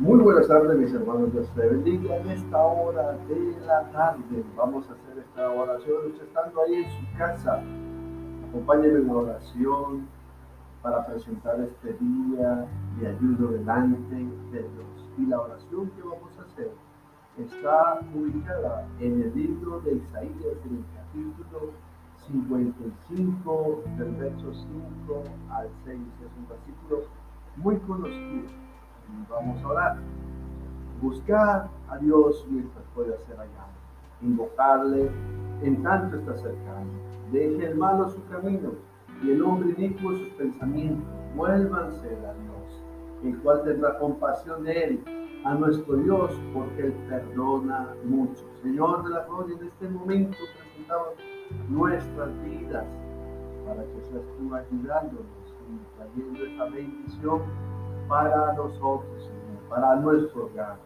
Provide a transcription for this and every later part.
buenas tardes, mis hermanos. Dios te bendiga en esta hora de la tarde. Vamos a hacer esta oración. Usted estando ahí en su casa, acompáñenme en la oración para presentar este día de ayuno delante de Dios. Y la oración que vamos a hacer está ubicada en el libro de Isaías, en el capítulo 55, del verso 5 al 6. Es un versículo muy conocido vamos a orar. Buscar a Dios mientras pueda ser allá. Invocarle en tanto está cercano. Deje el malo su camino y el hombre inicuo sus pensamientos. Vuélvanse a Dios, el cual tendrá compasión de él, a nuestro Dios, porque él perdona mucho. Señor de la gloria, en este momento presentamos nuestras vidas para que seas tú ayudándonos y trayendo esa bendición para nosotros, Señor, para nuestro hogar.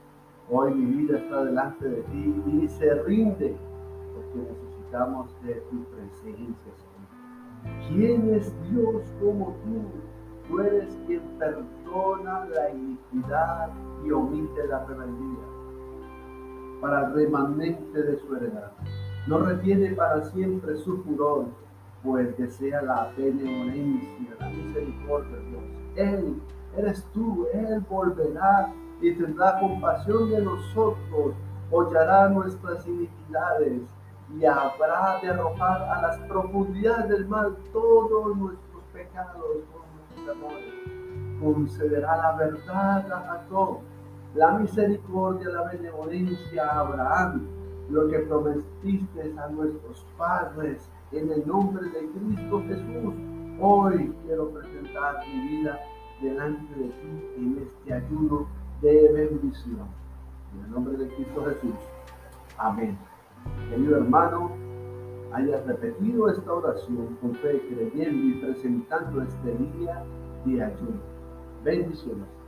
Hoy mi vida está delante de ti y se rinde porque necesitamos de tu presencia, Señor. ¿Quién es Dios como tú? Tú eres quien perdona la iniquidad y omite la rebeldía para el remanente de su heredad. No retiene para siempre su furor, pues desea la benevolencia, la misericordia de Dios. Él eres tú. Él volverá y tendrá compasión de nosotros, hollará nuestras iniquidades y habrá de arrojar a las profundidades del mal todos nuestros pecados con nuestros amores. Concederá la verdad a Jacob, la misericordia, la benevolencia a Abraham, lo que prometiste a nuestros padres en el nombre de Cristo Jesús. Hoy quiero presentar mi vida delante de ti en este ayuno de bendición. En el nombre de Cristo Jesús. Amén. Querido hermano, hayas repetido esta oración con fe, creyendo y presentando este día de ayuno. Bendiciones.